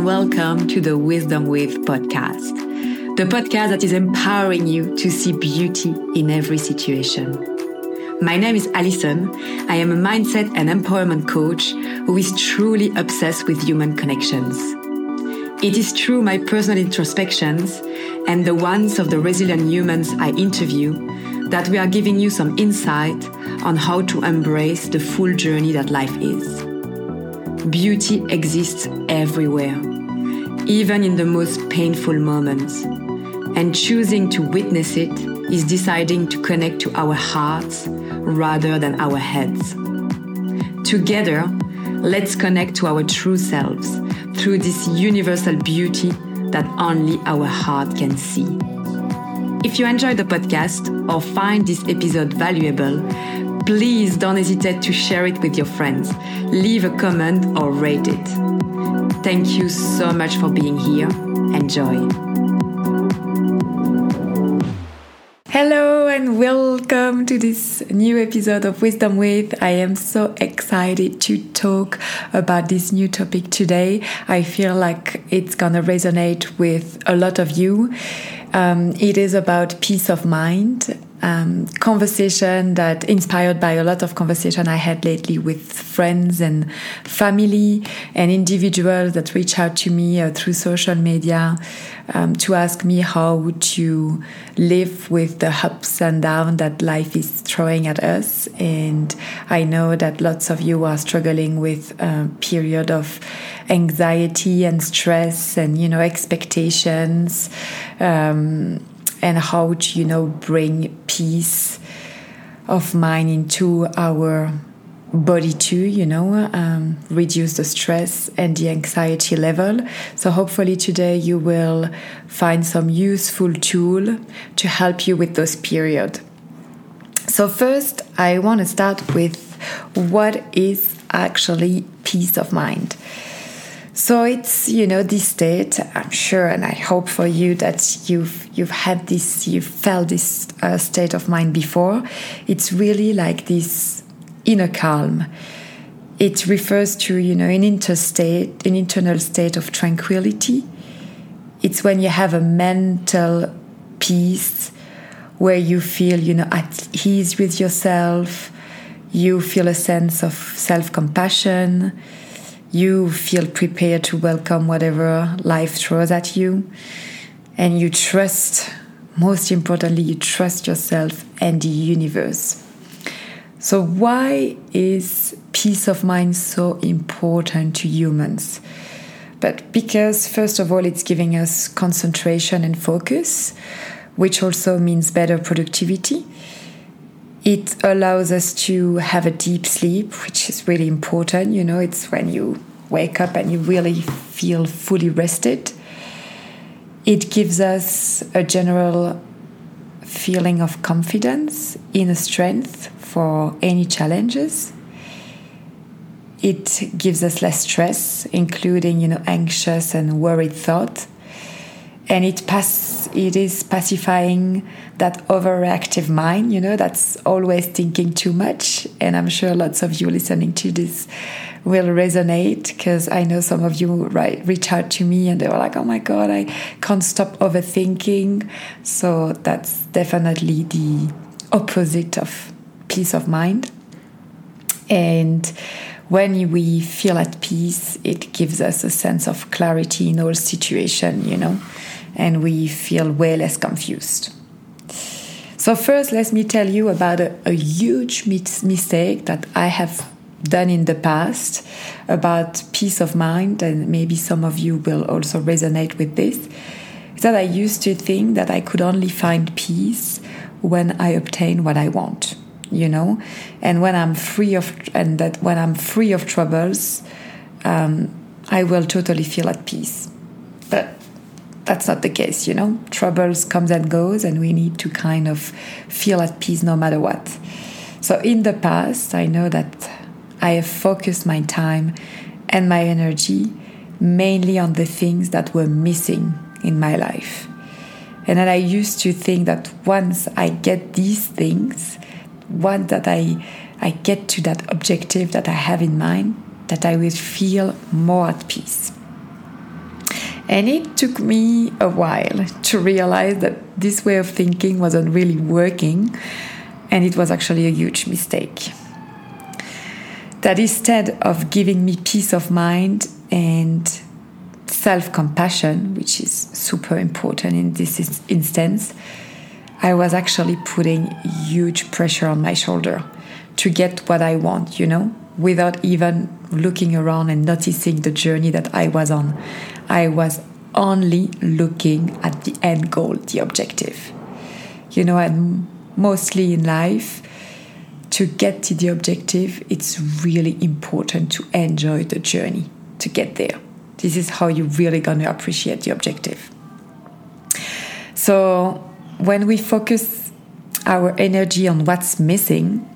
and welcome to the Wisdom With podcast, the podcast that is empowering you to see beauty in every situation. My name is Alison. I am a mindset and empowerment coach who is truly obsessed with human connections. It is through my personal introspections and the ones of the resilient humans I interview that we are giving you some insight on how to embrace the full journey that life is. Beauty exists everywhere, even in the most painful moments. And choosing to witness it is deciding to connect to our hearts rather than our heads. Together, let's connect to our true selves through this universal beauty that only our heart can see. If you enjoyed the podcast or find this episode valuable, please don't hesitate to share it with your friends. Leave a comment or rate it. Thank you so much for being here. Enjoy. Hello and welcome to this new episode of Wisdom With. I am so excited to talk about this new topic today. I feel like it's gonna resonate with a lot of you. Um, it is about peace of mind um, conversation that inspired by a lot of conversation I had lately with friends and family and individuals that reach out to me uh, through social media um, to ask me how would you live with the ups and downs that life is throwing at us. And I know that lots of you are struggling with a period of anxiety and stress and you know expectations. Um, and how to, you know, bring peace of mind into our body too, you know, um, reduce the stress and the anxiety level. So hopefully today you will find some useful tool to help you with those period. So first, I want to start with what is actually peace of mind. So it's you know this state. I'm sure, and I hope for you that you've you've had this, you've felt this uh, state of mind before. It's really like this inner calm. It refers to you know an interstate, an internal state of tranquility. It's when you have a mental peace where you feel you know at ease with yourself. You feel a sense of self compassion you feel prepared to welcome whatever life throws at you. And you trust, most importantly, you trust yourself and the universe. So, why is peace of mind so important to humans? But because, first of all, it's giving us concentration and focus, which also means better productivity. It allows us to have a deep sleep, which is really important. You know, it's when you wake up and you really feel fully rested. It gives us a general feeling of confidence, inner strength for any challenges. It gives us less stress, including, you know, anxious and worried thought and it pass it is pacifying that overreactive mind you know that's always thinking too much. And i'm sure lots of you listening to this will resonate because i know some of you right reach out to me and they were like oh my god i can't stop overthinking. So that's definitely the opposite of peace of mind. And when we feel at peace, it gives us a sense of clarity in all situation, you know and we feel way less confused. So, first, let me tell you about a, a huge mistake that I have done in the past about peace of mind, and maybe some of you will also resonate with this. Is that I used to think that I could only find peace when I obtain what I want, you know, and when I'm free of, and that when I'm free of troubles, um, I will totally feel at peace. But that's not the case, you know. Troubles comes and goes, and we need to kind of feel at peace no matter what. So in the past, I know that I have focused my time and my energy mainly on the things that were missing in my life. And then I used to think that once I get these things, once that I I get to that objective that I have in mind, that I will feel more at peace. And it took me a while to realize that this way of thinking wasn't really working and it was actually a huge mistake. That instead of giving me peace of mind and self compassion, which is super important in this instance, I was actually putting huge pressure on my shoulder to get what I want, you know, without even looking around and noticing the journey that I was on. I was only looking at the end goal, the objective. You know, and mostly in life, to get to the objective, it's really important to enjoy the journey to get there. This is how you're really going to appreciate the objective. So, when we focus our energy on what's missing,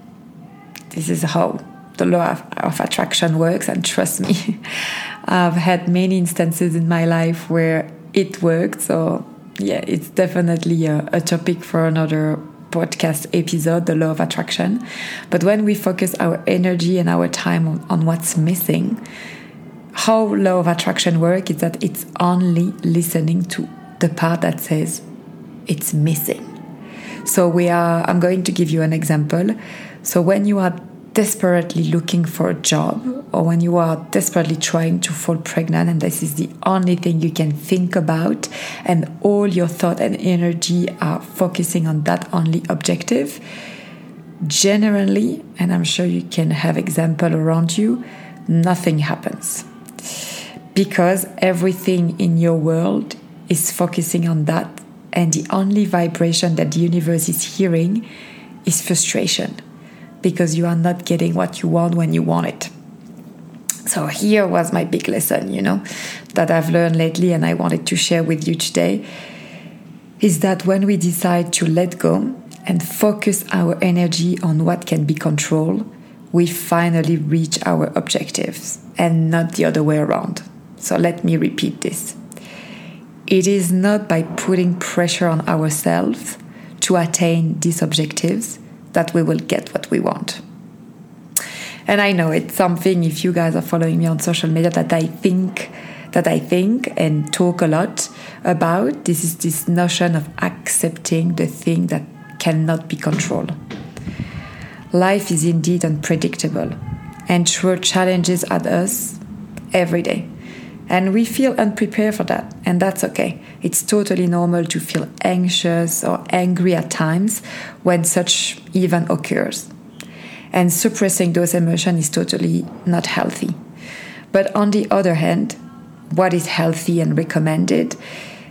this is how the law of, of attraction works. And trust me, I've had many instances in my life where it worked. So, yeah, it's definitely a, a topic for another podcast episode, The Law of Attraction. But when we focus our energy and our time on, on what's missing, how law of attraction work is that it's only listening to the part that says it's missing. So we are I'm going to give you an example. So when you are desperately looking for a job or when you are desperately trying to fall pregnant and this is the only thing you can think about and all your thought and energy are focusing on that only objective generally and i'm sure you can have example around you nothing happens. Because everything in your world is focusing on that and the only vibration that the universe is hearing is frustration because you are not getting what you want when you want it. So, here was my big lesson, you know, that I've learned lately and I wanted to share with you today is that when we decide to let go and focus our energy on what can be controlled, we finally reach our objectives and not the other way around. So, let me repeat this. It is not by putting pressure on ourselves to attain these objectives that we will get what we want. And I know it's something if you guys are following me on social media that I think that I think and talk a lot about. This is this notion of accepting the thing that cannot be controlled. Life is indeed unpredictable and throws challenges at us every day. And we feel unprepared for that, and that's okay. It's totally normal to feel anxious or angry at times when such event occurs. And suppressing those emotions is totally not healthy. But on the other hand, what is healthy and recommended,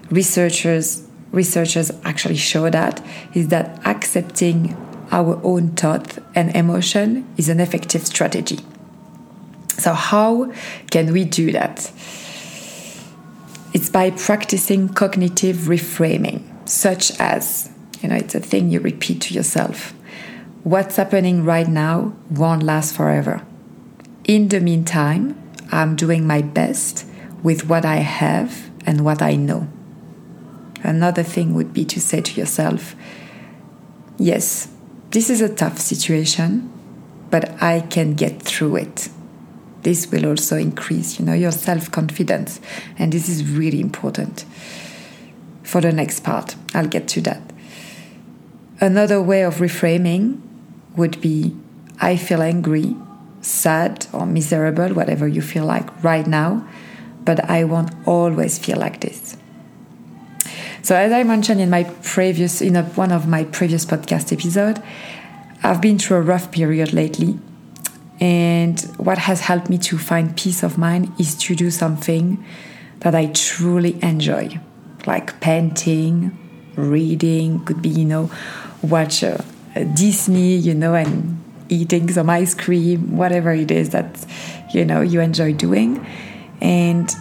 researchers researchers actually show that is that accepting our own thought and emotion is an effective strategy. So how can we do that? It's by practicing cognitive reframing, such as, you know, it's a thing you repeat to yourself. What's happening right now won't last forever. In the meantime, I'm doing my best with what I have and what I know. Another thing would be to say to yourself, yes, this is a tough situation, but I can get through it this will also increase you know your self-confidence. And this is really important for the next part. I'll get to that. Another way of reframing would be i feel angry sad or miserable whatever you feel like right now but i won't always feel like this. So as i mentioned in my previous in a, one of my previous podcast episode i've been through a rough period lately and what has helped me to find peace of mind is to do something that I truly enjoy, like painting, reading, could be, you know, watch uh, Disney, you know, and eating some ice cream, whatever it is that, you know, you enjoy doing. And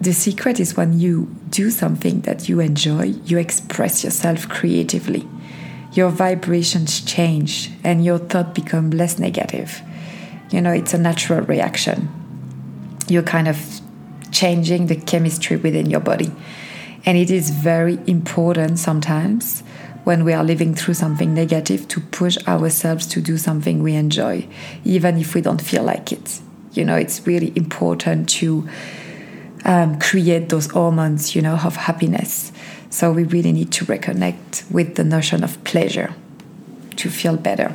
the secret is when you do something that you enjoy, you express yourself creatively. Your vibrations change and your thought become less negative you know, it's a natural reaction. You're kind of changing the chemistry within your body. And it is very important sometimes when we are living through something negative to push ourselves to do something we enjoy, even if we don't feel like it. You know, it's really important to um, create those hormones, you know, of happiness. So we really need to reconnect with the notion of pleasure to feel better.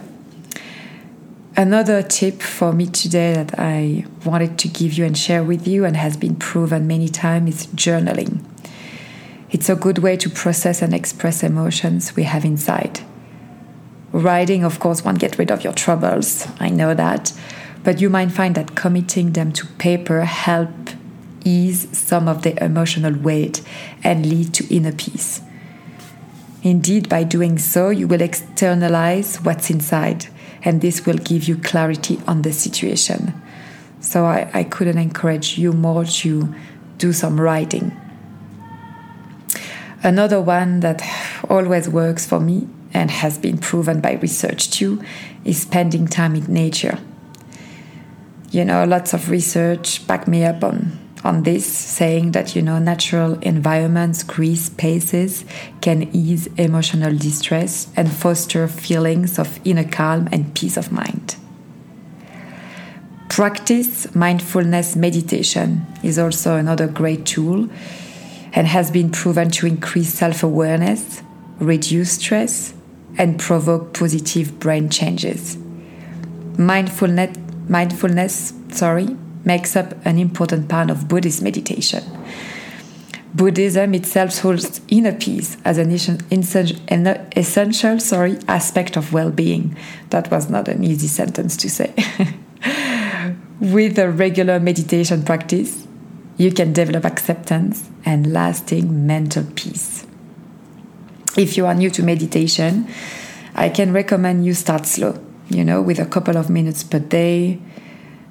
Another tip for me today that I wanted to give you and share with you and has been proven many times is journaling. It's a good way to process and express emotions we have inside. Writing, of course, won't get rid of your troubles, I know that, but you might find that committing them to paper help ease some of the emotional weight and lead to inner peace. Indeed, by doing so, you will externalize what's inside, and this will give you clarity on the situation. So, I, I couldn't encourage you more to do some writing. Another one that always works for me and has been proven by research too is spending time in nature. You know, lots of research back me up on on this, saying that you know natural environments, green spaces can ease emotional distress and foster feelings of inner calm and peace of mind. Practice mindfulness meditation is also another great tool and has been proven to increase self awareness, reduce stress, and provoke positive brain changes. Mindfulness, mindfulness sorry, makes up an important part of Buddhist meditation. Buddhism itself holds inner peace as an essential sorry, aspect of well being. That was not an easy sentence to say. With a regular meditation practice, you can develop acceptance and lasting mental peace. If you are new to meditation, I can recommend you start slow, you know, with a couple of minutes per day,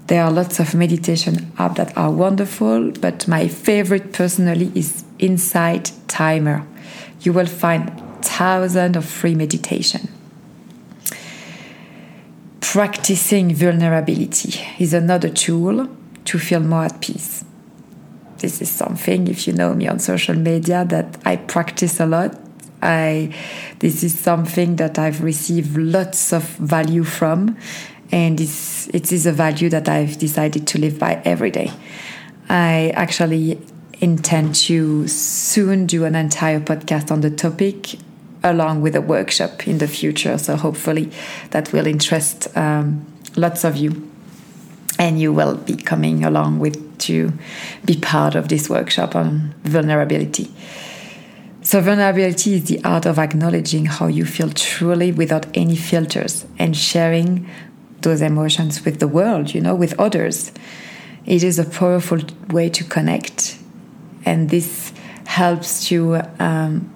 there are lots of meditation apps that are wonderful, but my favorite personally is Insight Timer. You will find thousands of free meditation. Practicing vulnerability is another tool to feel more at peace. This is something, if you know me on social media, that I practice a lot. I, this is something that I've received lots of value from, and it's, it is a value that I've decided to live by every day. I actually intend to soon do an entire podcast on the topic along with a workshop in the future. So hopefully that will interest um, lots of you, and you will be coming along with to be part of this workshop on vulnerability. So, vulnerability is the art of acknowledging how you feel truly without any filters and sharing those emotions with the world, you know, with others. It is a powerful way to connect, and this helps to um,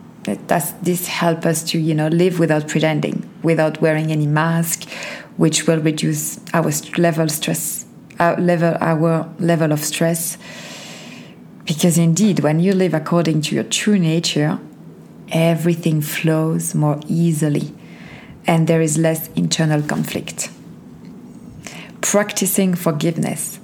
this help us to you know live without pretending, without wearing any mask, which will reduce our level stress, our level our level of stress. Because indeed, when you live according to your true nature, everything flows more easily, and there is less internal conflict. Practicing forgiveness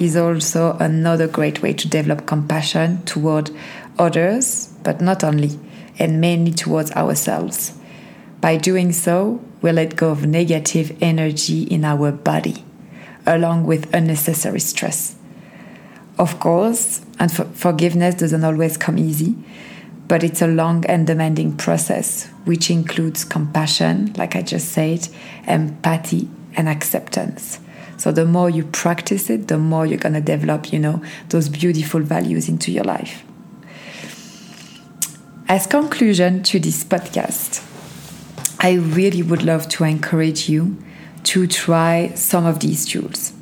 is also another great way to develop compassion toward others, but not only, and mainly towards ourselves. By doing so, we let go of negative energy in our body, along with unnecessary stress. Of course, and for forgiveness doesn't always come easy, but it's a long and demanding process, which includes compassion, like I just said, empathy, and acceptance. So the more you practice it, the more you're going to develop, you know, those beautiful values into your life. As conclusion to this podcast, I really would love to encourage you to try some of these tools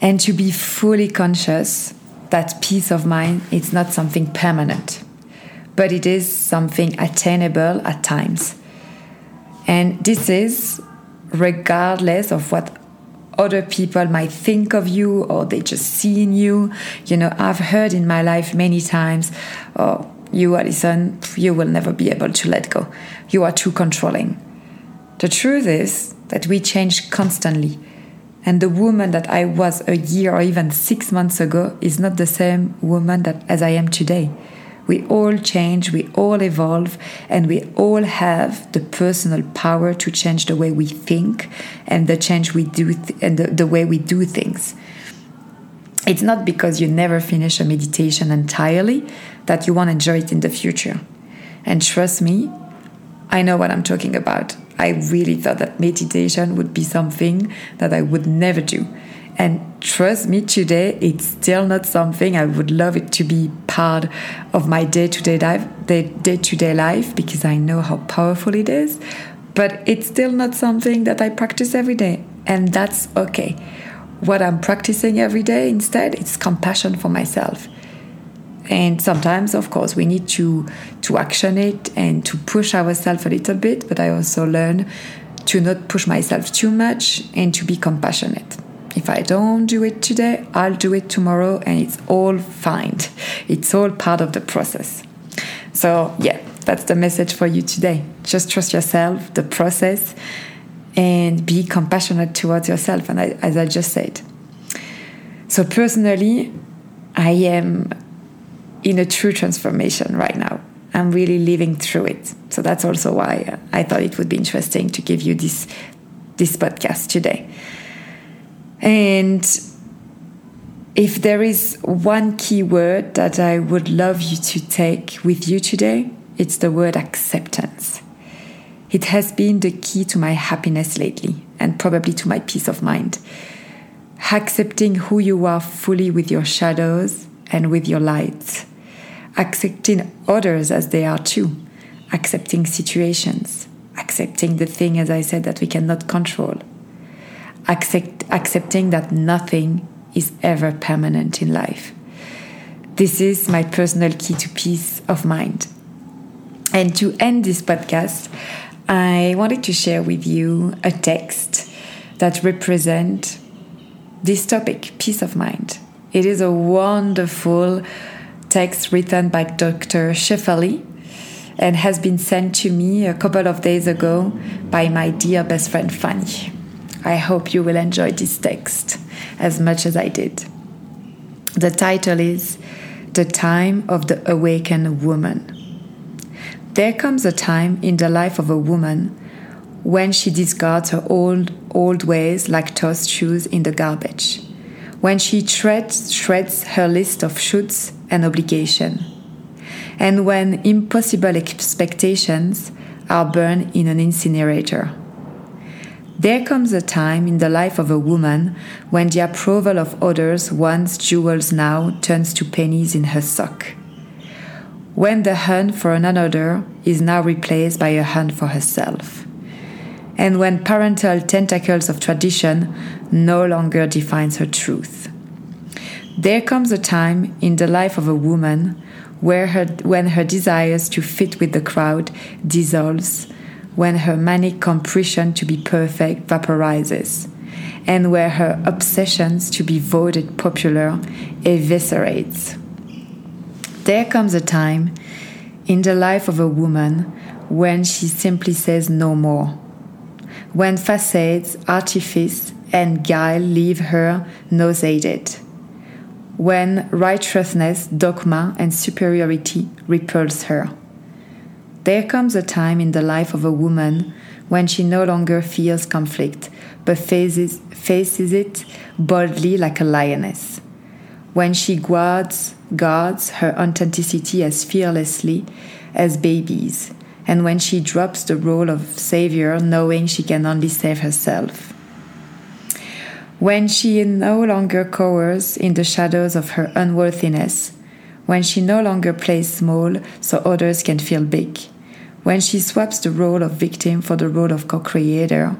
and to be fully conscious that peace of mind is not something permanent, but it is something attainable at times. And this is regardless of what other people might think of you or they just see in you. You know, I've heard in my life many times, oh, you, Alison, you will never be able to let go. You are too controlling. The truth is that we change constantly. And the woman that I was a year or even six months ago is not the same woman that as I am today. We all change, we all evolve, and we all have the personal power to change the way we think and the change we do th- and the, the way we do things. It's not because you never finish a meditation entirely that you won't enjoy it in the future. And trust me, I know what I'm talking about. I really thought that meditation would be something that I would never do. And trust me, today it's still not something I would love it to be part of my day to day life, day to day life, because I know how powerful it is. But it's still not something that I practice every day, and that's okay. What I'm practicing every day instead is compassion for myself. And sometimes, of course, we need to to action it and to push ourselves a little bit. But I also learn to not push myself too much and to be compassionate if I don't do it today, I'll do it tomorrow, and it's all fine. It's all part of the process. So, yeah, that's the message for you today. Just trust yourself, the process, and be compassionate towards yourself. And I, as I just said, so personally, I am in a true transformation right now. I'm really living through it. So that's also why I thought it would be interesting to give you this this podcast today. And if there is one key word that I would love you to take with you today, it's the word acceptance. It has been the key to my happiness lately and probably to my peace of mind. Accepting who you are fully with your shadows and with your lights. Accepting others as they are too. Accepting situations. Accepting the thing, as I said, that we cannot control accept, accepting that nothing is ever permanent in life. This is my personal key to peace of mind. And to end this podcast, I wanted to share with you a text that represents this topic, peace of mind. It is a wonderful text written by Dr. Shefali and has been sent to me a couple of days ago by my dear best friend Fanny. I hope you will enjoy this text as much as I did. The title is The Time of the Awakened Woman. There comes a time in the life of a woman when she discards her old, old ways like tossed shoes in the garbage, when she shreds, shreds her list of shoulds and obligation, and when impossible expectations are burned in an incinerator. There comes a time in the life of a woman when the approval of others, once jewels now, turns to pennies in her sock. When the hunt for another is now replaced by a hunt for herself. And when parental tentacles of tradition no longer defines her truth. There comes a time in the life of a woman where her, when her desires to fit with the crowd dissolves when her manic compulsion to be perfect vaporizes, and where her obsessions to be voted popular eviscerates. There comes a time in the life of a woman when she simply says no more, when facades, artifice, and guile leave her nauseated, when righteousness, dogma, and superiority repulse her there comes a time in the life of a woman when she no longer fears conflict, but faces, faces it boldly like a lioness. When she guards, guards her authenticity as fearlessly as babies, and when she drops the role of savior, knowing she can only save herself. When she no longer cowers in the shadows of her unworthiness, when she no longer plays small so others can feel big when she swaps the role of victim for the role of co creator,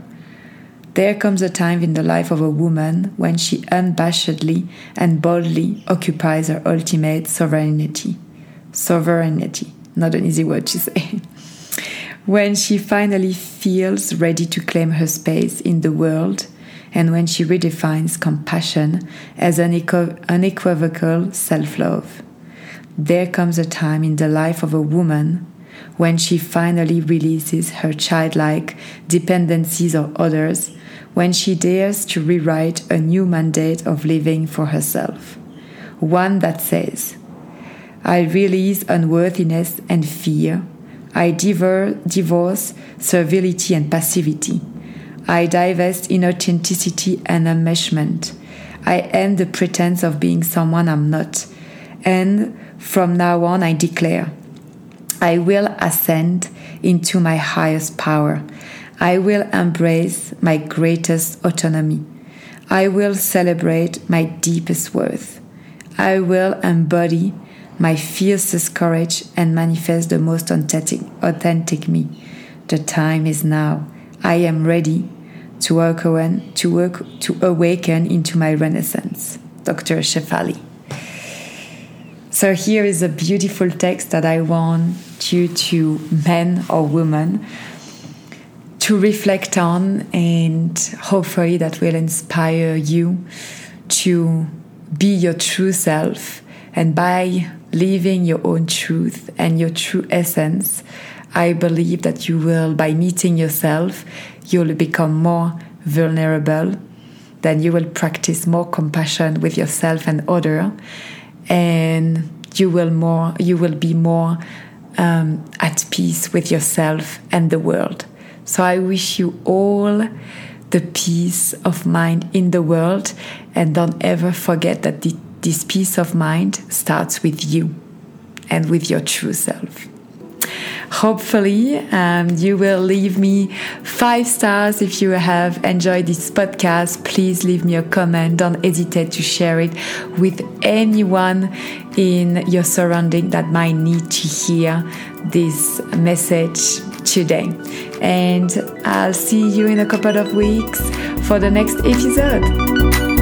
there comes a time in the life of a woman when she unabashedly and boldly occupies her ultimate sovereignty. Sovereignty, not an easy word to say. when she finally feels ready to claim her space in the world, and when she redefines compassion as an unequivocal self love. There comes a time in the life of a woman when she finally releases her childlike dependencies of others, when she dares to rewrite a new mandate of living for herself. One that says, I release unworthiness and fear. I divorce servility and passivity. I divest inauthenticity and enmeshment. I end the pretense of being someone I'm not. And from now on, I declare I will ascend into my highest power. I will embrace my greatest autonomy. I will celebrate my deepest worth. I will embody my fiercest courage and manifest the most authentic, authentic me. The time is now. I am ready to awaken, to, work, to awaken into my renaissance. Dr. Shefali. So here is a beautiful text that I want you to men or women to reflect on and hopefully that will inspire you to be your true self and by living your own truth and your true essence I believe that you will, by meeting yourself, you'll become more vulnerable. Then you will practice more compassion with yourself and other, and you will more. You will be more um, at peace with yourself and the world. So I wish you all the peace of mind in the world, and don't ever forget that the, this peace of mind starts with you and with your true self hopefully um, you will leave me five stars. If you have enjoyed this podcast please leave me a comment. Don't hesitate to share it with anyone in your surrounding that might need to hear this message today. And i'll see you in a couple of weeks for the next episode